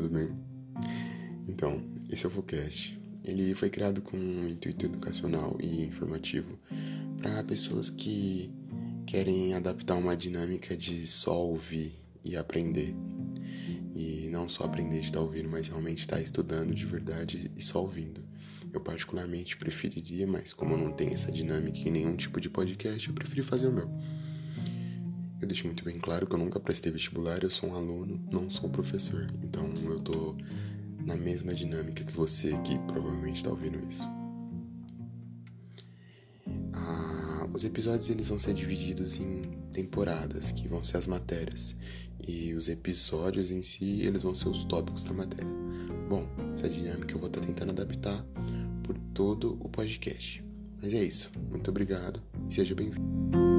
tudo bem? Então, esse é o Vocast. Ele foi criado com um intuito educacional e informativo para pessoas que querem adaptar uma dinâmica de só ouvir e aprender. E não só aprender de estar ouvindo, mas realmente estar estudando de verdade e só ouvindo. Eu particularmente preferiria, mas como eu não tenho essa dinâmica em nenhum tipo de podcast, eu preferi fazer o meu. Eu deixo muito bem claro que eu nunca prestei vestibular, eu sou um aluno, não sou um professor. Então eu tô na mesma dinâmica que você que provavelmente está ouvindo isso. Ah, os episódios eles vão ser divididos em temporadas, que vão ser as matérias, e os episódios em si eles vão ser os tópicos da matéria. Bom, essa dinâmica eu vou estar tentando adaptar por todo o podcast. Mas é isso. Muito obrigado e seja bem-vindo.